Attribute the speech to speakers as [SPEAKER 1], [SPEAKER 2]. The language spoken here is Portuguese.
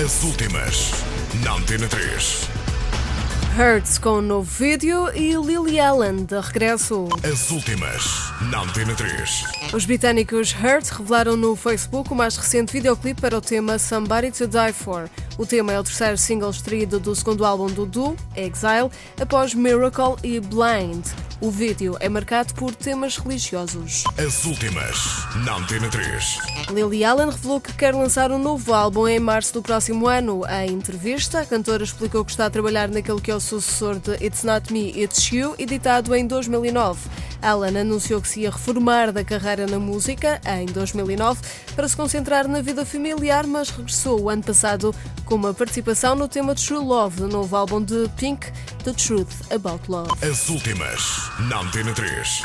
[SPEAKER 1] As últimas, na Antena 3.
[SPEAKER 2] Hurts com um novo vídeo e Lily Allen de regresso.
[SPEAKER 1] As últimas, na Antena 3.
[SPEAKER 2] Os britânicos Hurt revelaram no Facebook o mais recente videoclipe para o tema Somebody to Die For. O tema é o terceiro single extraído do segundo álbum do duo, Exile, após Miracle e Blind. O vídeo é marcado por temas religiosos.
[SPEAKER 1] As últimas, na Antena 3.
[SPEAKER 2] Lily Allen revelou que quer lançar um novo álbum em março do próximo ano. Em entrevista, a cantora explicou que está a trabalhar naquele que é o sucessor de It's Not Me, It's You, editado em 2009. Allen anunciou que se ia reformar da carreira na música em 2009 para se concentrar na vida familiar, mas regressou o ano passado com uma participação no tema True Love do novo álbum de Pink, The Truth About Love.
[SPEAKER 1] As últimas, na Antena 3.